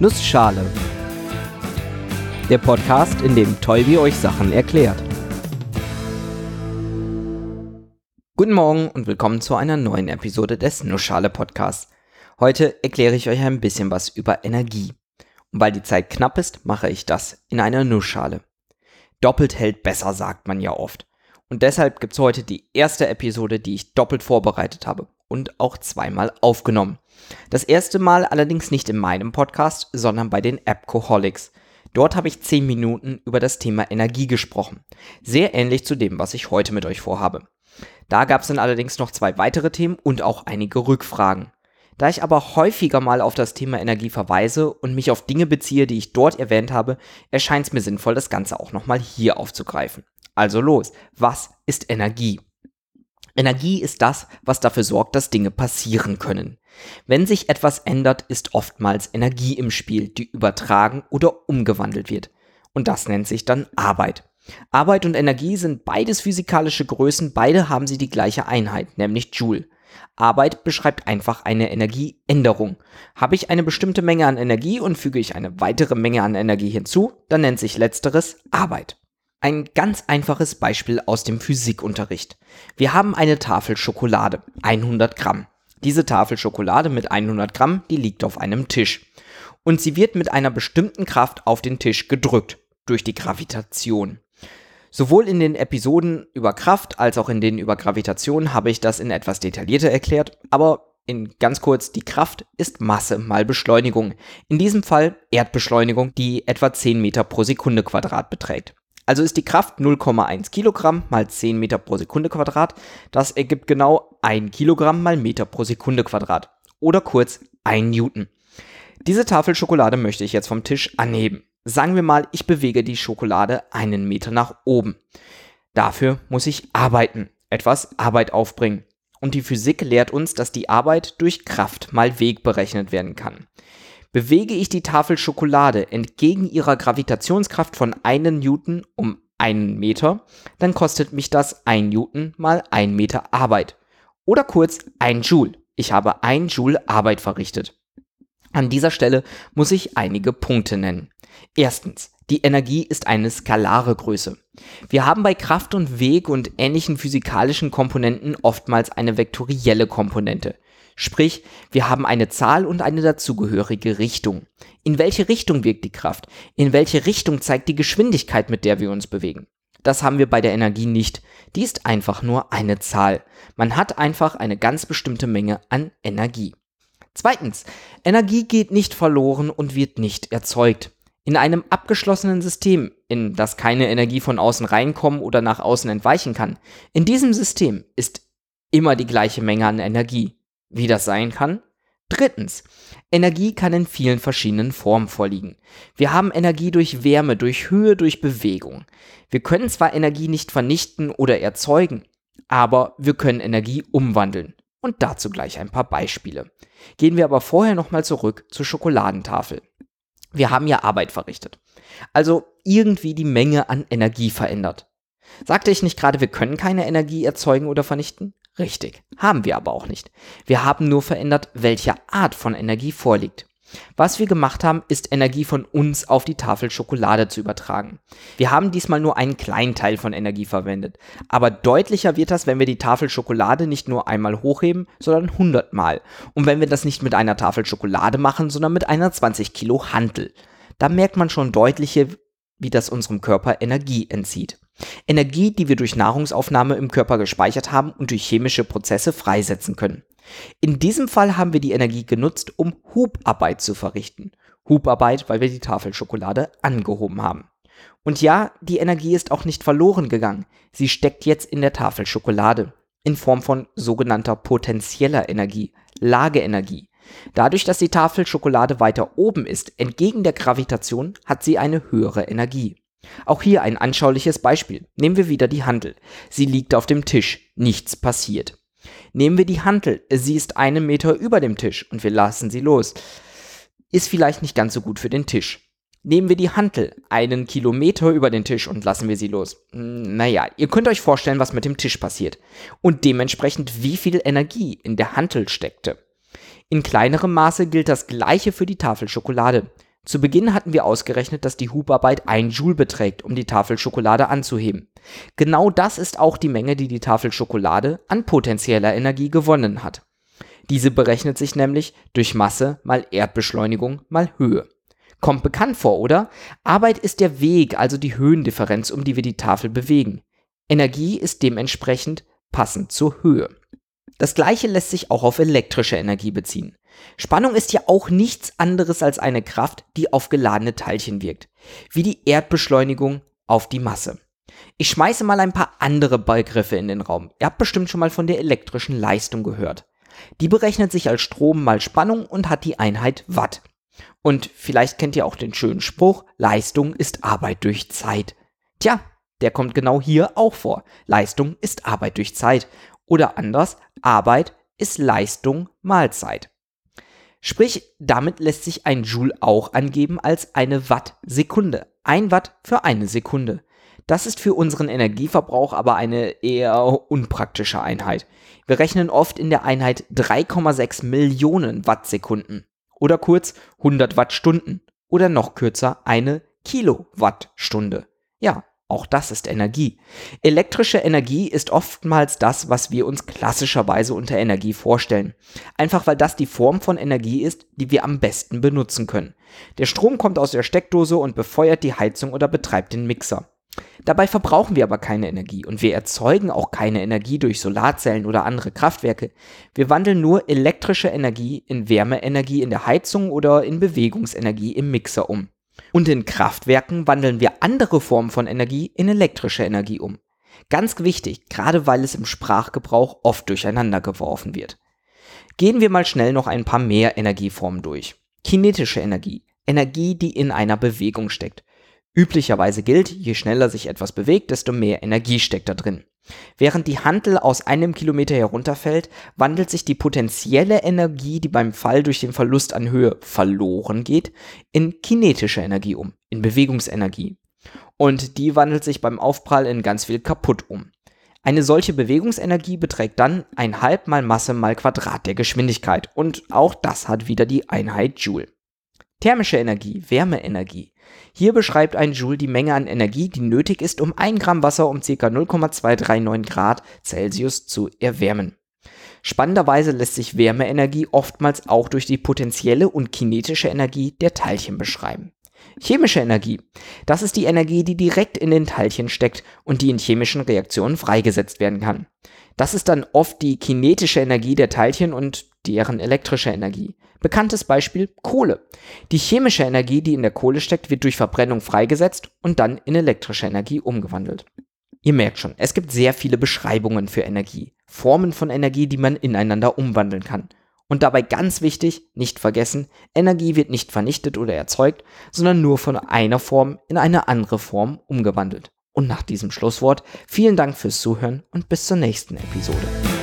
Nussschale. Der Podcast, in dem Tolbi euch Sachen erklärt. Guten Morgen und willkommen zu einer neuen Episode des Nussschale Podcasts. Heute erkläre ich euch ein bisschen was über Energie. Und weil die Zeit knapp ist, mache ich das in einer Nussschale. Doppelt hält besser, sagt man ja oft. Und deshalb gibt es heute die erste Episode, die ich doppelt vorbereitet habe und auch zweimal aufgenommen. Das erste Mal allerdings nicht in meinem Podcast, sondern bei den Appcoholics. Dort habe ich 10 Minuten über das Thema Energie gesprochen. Sehr ähnlich zu dem, was ich heute mit euch vorhabe. Da gab es dann allerdings noch zwei weitere Themen und auch einige Rückfragen. Da ich aber häufiger mal auf das Thema Energie verweise und mich auf Dinge beziehe, die ich dort erwähnt habe, erscheint es mir sinnvoll, das Ganze auch nochmal hier aufzugreifen. Also los, was ist Energie? Energie ist das, was dafür sorgt, dass Dinge passieren können. Wenn sich etwas ändert, ist oftmals Energie im Spiel, die übertragen oder umgewandelt wird. Und das nennt sich dann Arbeit. Arbeit und Energie sind beides physikalische Größen, beide haben sie die gleiche Einheit, nämlich Joule. Arbeit beschreibt einfach eine Energieänderung. Habe ich eine bestimmte Menge an Energie und füge ich eine weitere Menge an Energie hinzu, dann nennt sich letzteres Arbeit. Ein ganz einfaches Beispiel aus dem Physikunterricht. Wir haben eine Tafel Schokolade, 100 Gramm. Diese Tafel Schokolade mit 100 Gramm, die liegt auf einem Tisch. Und sie wird mit einer bestimmten Kraft auf den Tisch gedrückt, durch die Gravitation. Sowohl in den Episoden über Kraft als auch in denen über Gravitation habe ich das in etwas detaillierter erklärt, aber in ganz kurz, die Kraft ist Masse mal Beschleunigung. In diesem Fall Erdbeschleunigung, die etwa 10 Meter pro Sekunde Quadrat beträgt. Also ist die Kraft 0,1 Kilogramm mal 10 Meter pro Sekunde Quadrat. Das ergibt genau 1 Kilogramm mal Meter pro Sekunde Quadrat. Oder kurz 1 Newton. Diese Tafel Schokolade möchte ich jetzt vom Tisch anheben. Sagen wir mal, ich bewege die Schokolade einen Meter nach oben. Dafür muss ich arbeiten, etwas Arbeit aufbringen. Und die Physik lehrt uns, dass die Arbeit durch Kraft mal Weg berechnet werden kann. Bewege ich die Tafel Schokolade entgegen ihrer Gravitationskraft von einem Newton um einen Meter, dann kostet mich das ein Newton mal ein Meter Arbeit. Oder kurz ein Joule. Ich habe ein Joule Arbeit verrichtet. An dieser Stelle muss ich einige Punkte nennen. Erstens, die Energie ist eine skalare Größe. Wir haben bei Kraft und Weg und ähnlichen physikalischen Komponenten oftmals eine vektorielle Komponente. Sprich, wir haben eine Zahl und eine dazugehörige Richtung. In welche Richtung wirkt die Kraft? In welche Richtung zeigt die Geschwindigkeit, mit der wir uns bewegen? Das haben wir bei der Energie nicht. Die ist einfach nur eine Zahl. Man hat einfach eine ganz bestimmte Menge an Energie. Zweitens, Energie geht nicht verloren und wird nicht erzeugt. In einem abgeschlossenen System, in das keine Energie von außen reinkommen oder nach außen entweichen kann, in diesem System ist immer die gleiche Menge an Energie. Wie das sein kann? Drittens, Energie kann in vielen verschiedenen Formen vorliegen. Wir haben Energie durch Wärme, durch Höhe, durch Bewegung. Wir können zwar Energie nicht vernichten oder erzeugen, aber wir können Energie umwandeln. Und dazu gleich ein paar Beispiele. Gehen wir aber vorher nochmal zurück zur Schokoladentafel. Wir haben ja Arbeit verrichtet. Also irgendwie die Menge an Energie verändert. Sagte ich nicht gerade, wir können keine Energie erzeugen oder vernichten? Richtig, haben wir aber auch nicht. Wir haben nur verändert, welche Art von Energie vorliegt. Was wir gemacht haben, ist Energie von uns auf die Tafel Schokolade zu übertragen. Wir haben diesmal nur einen kleinen Teil von Energie verwendet. Aber deutlicher wird das, wenn wir die Tafel Schokolade nicht nur einmal hochheben, sondern hundertmal. Und wenn wir das nicht mit einer Tafel Schokolade machen, sondern mit einer 20 Kilo Hantel. Da merkt man schon deutlicher, wie das unserem Körper Energie entzieht. Energie, die wir durch Nahrungsaufnahme im Körper gespeichert haben und durch chemische Prozesse freisetzen können. In diesem Fall haben wir die Energie genutzt, um Hubarbeit zu verrichten. Hubarbeit, weil wir die Tafel Schokolade angehoben haben. Und ja, die Energie ist auch nicht verloren gegangen. Sie steckt jetzt in der Tafel Schokolade. In Form von sogenannter potenzieller Energie, Lageenergie. Dadurch, dass die Tafel Schokolade weiter oben ist, entgegen der Gravitation, hat sie eine höhere Energie. Auch hier ein anschauliches Beispiel. Nehmen wir wieder die Handel. Sie liegt auf dem Tisch. Nichts passiert. Nehmen wir die Handel. Sie ist einen Meter über dem Tisch und wir lassen sie los. Ist vielleicht nicht ganz so gut für den Tisch. Nehmen wir die Hantel einen Kilometer über den Tisch und lassen wir sie los. Hm, naja, ihr könnt euch vorstellen, was mit dem Tisch passiert. Und dementsprechend, wie viel Energie in der Hantel steckte. In kleinerem Maße gilt das gleiche für die Tafel Schokolade. Zu Beginn hatten wir ausgerechnet, dass die Hubarbeit 1 Joule beträgt, um die Tafel Schokolade anzuheben. Genau das ist auch die Menge, die die Tafel Schokolade an potenzieller Energie gewonnen hat. Diese berechnet sich nämlich durch Masse mal Erdbeschleunigung mal Höhe. Kommt bekannt vor, oder? Arbeit ist der Weg, also die Höhendifferenz, um die wir die Tafel bewegen. Energie ist dementsprechend passend zur Höhe. Das gleiche lässt sich auch auf elektrische Energie beziehen. Spannung ist ja auch nichts anderes als eine Kraft, die auf geladene Teilchen wirkt, wie die Erdbeschleunigung auf die Masse. Ich schmeiße mal ein paar andere Begriffe in den Raum. Ihr habt bestimmt schon mal von der elektrischen Leistung gehört. Die berechnet sich als Strom mal Spannung und hat die Einheit Watt. Und vielleicht kennt ihr auch den schönen Spruch, Leistung ist Arbeit durch Zeit. Tja, der kommt genau hier auch vor. Leistung ist Arbeit durch Zeit. Oder anders, Arbeit ist Leistung mal Zeit. Sprich, damit lässt sich ein Joule auch angeben als eine Wattsekunde. Ein Watt für eine Sekunde. Das ist für unseren Energieverbrauch aber eine eher unpraktische Einheit. Wir rechnen oft in der Einheit 3,6 Millionen Wattsekunden oder kurz 100 Wattstunden oder noch kürzer eine Kilowattstunde. Ja, auch das ist Energie. Elektrische Energie ist oftmals das, was wir uns klassischerweise unter Energie vorstellen. Einfach weil das die Form von Energie ist, die wir am besten benutzen können. Der Strom kommt aus der Steckdose und befeuert die Heizung oder betreibt den Mixer. Dabei verbrauchen wir aber keine Energie und wir erzeugen auch keine Energie durch Solarzellen oder andere Kraftwerke. Wir wandeln nur elektrische Energie in Wärmeenergie in der Heizung oder in Bewegungsenergie im Mixer um. Und in Kraftwerken wandeln wir andere Formen von Energie in elektrische Energie um. Ganz wichtig, gerade weil es im Sprachgebrauch oft durcheinander geworfen wird. Gehen wir mal schnell noch ein paar mehr Energieformen durch. Kinetische Energie. Energie, die in einer Bewegung steckt. Üblicherweise gilt, je schneller sich etwas bewegt, desto mehr Energie steckt da drin. Während die Hantel aus einem Kilometer herunterfällt, wandelt sich die potenzielle Energie, die beim Fall durch den Verlust an Höhe verloren geht, in kinetische Energie um, in Bewegungsenergie. Und die wandelt sich beim Aufprall in ganz viel kaputt um. Eine solche Bewegungsenergie beträgt dann ein halb mal Masse mal Quadrat der Geschwindigkeit und auch das hat wieder die Einheit Joule. Thermische Energie, Wärmeenergie. Hier beschreibt ein Joule die Menge an Energie, die nötig ist, um 1 Gramm Wasser um ca. 0,239 Grad Celsius zu erwärmen. Spannenderweise lässt sich Wärmeenergie oftmals auch durch die potenzielle und kinetische Energie der Teilchen beschreiben. Chemische Energie. Das ist die Energie, die direkt in den Teilchen steckt und die in chemischen Reaktionen freigesetzt werden kann. Das ist dann oft die kinetische Energie der Teilchen und deren elektrische Energie. Bekanntes Beispiel Kohle. Die chemische Energie, die in der Kohle steckt, wird durch Verbrennung freigesetzt und dann in elektrische Energie umgewandelt. Ihr merkt schon, es gibt sehr viele Beschreibungen für Energie, Formen von Energie, die man ineinander umwandeln kann. Und dabei ganz wichtig, nicht vergessen, Energie wird nicht vernichtet oder erzeugt, sondern nur von einer Form in eine andere Form umgewandelt. Und nach diesem Schlusswort vielen Dank fürs Zuhören und bis zur nächsten Episode.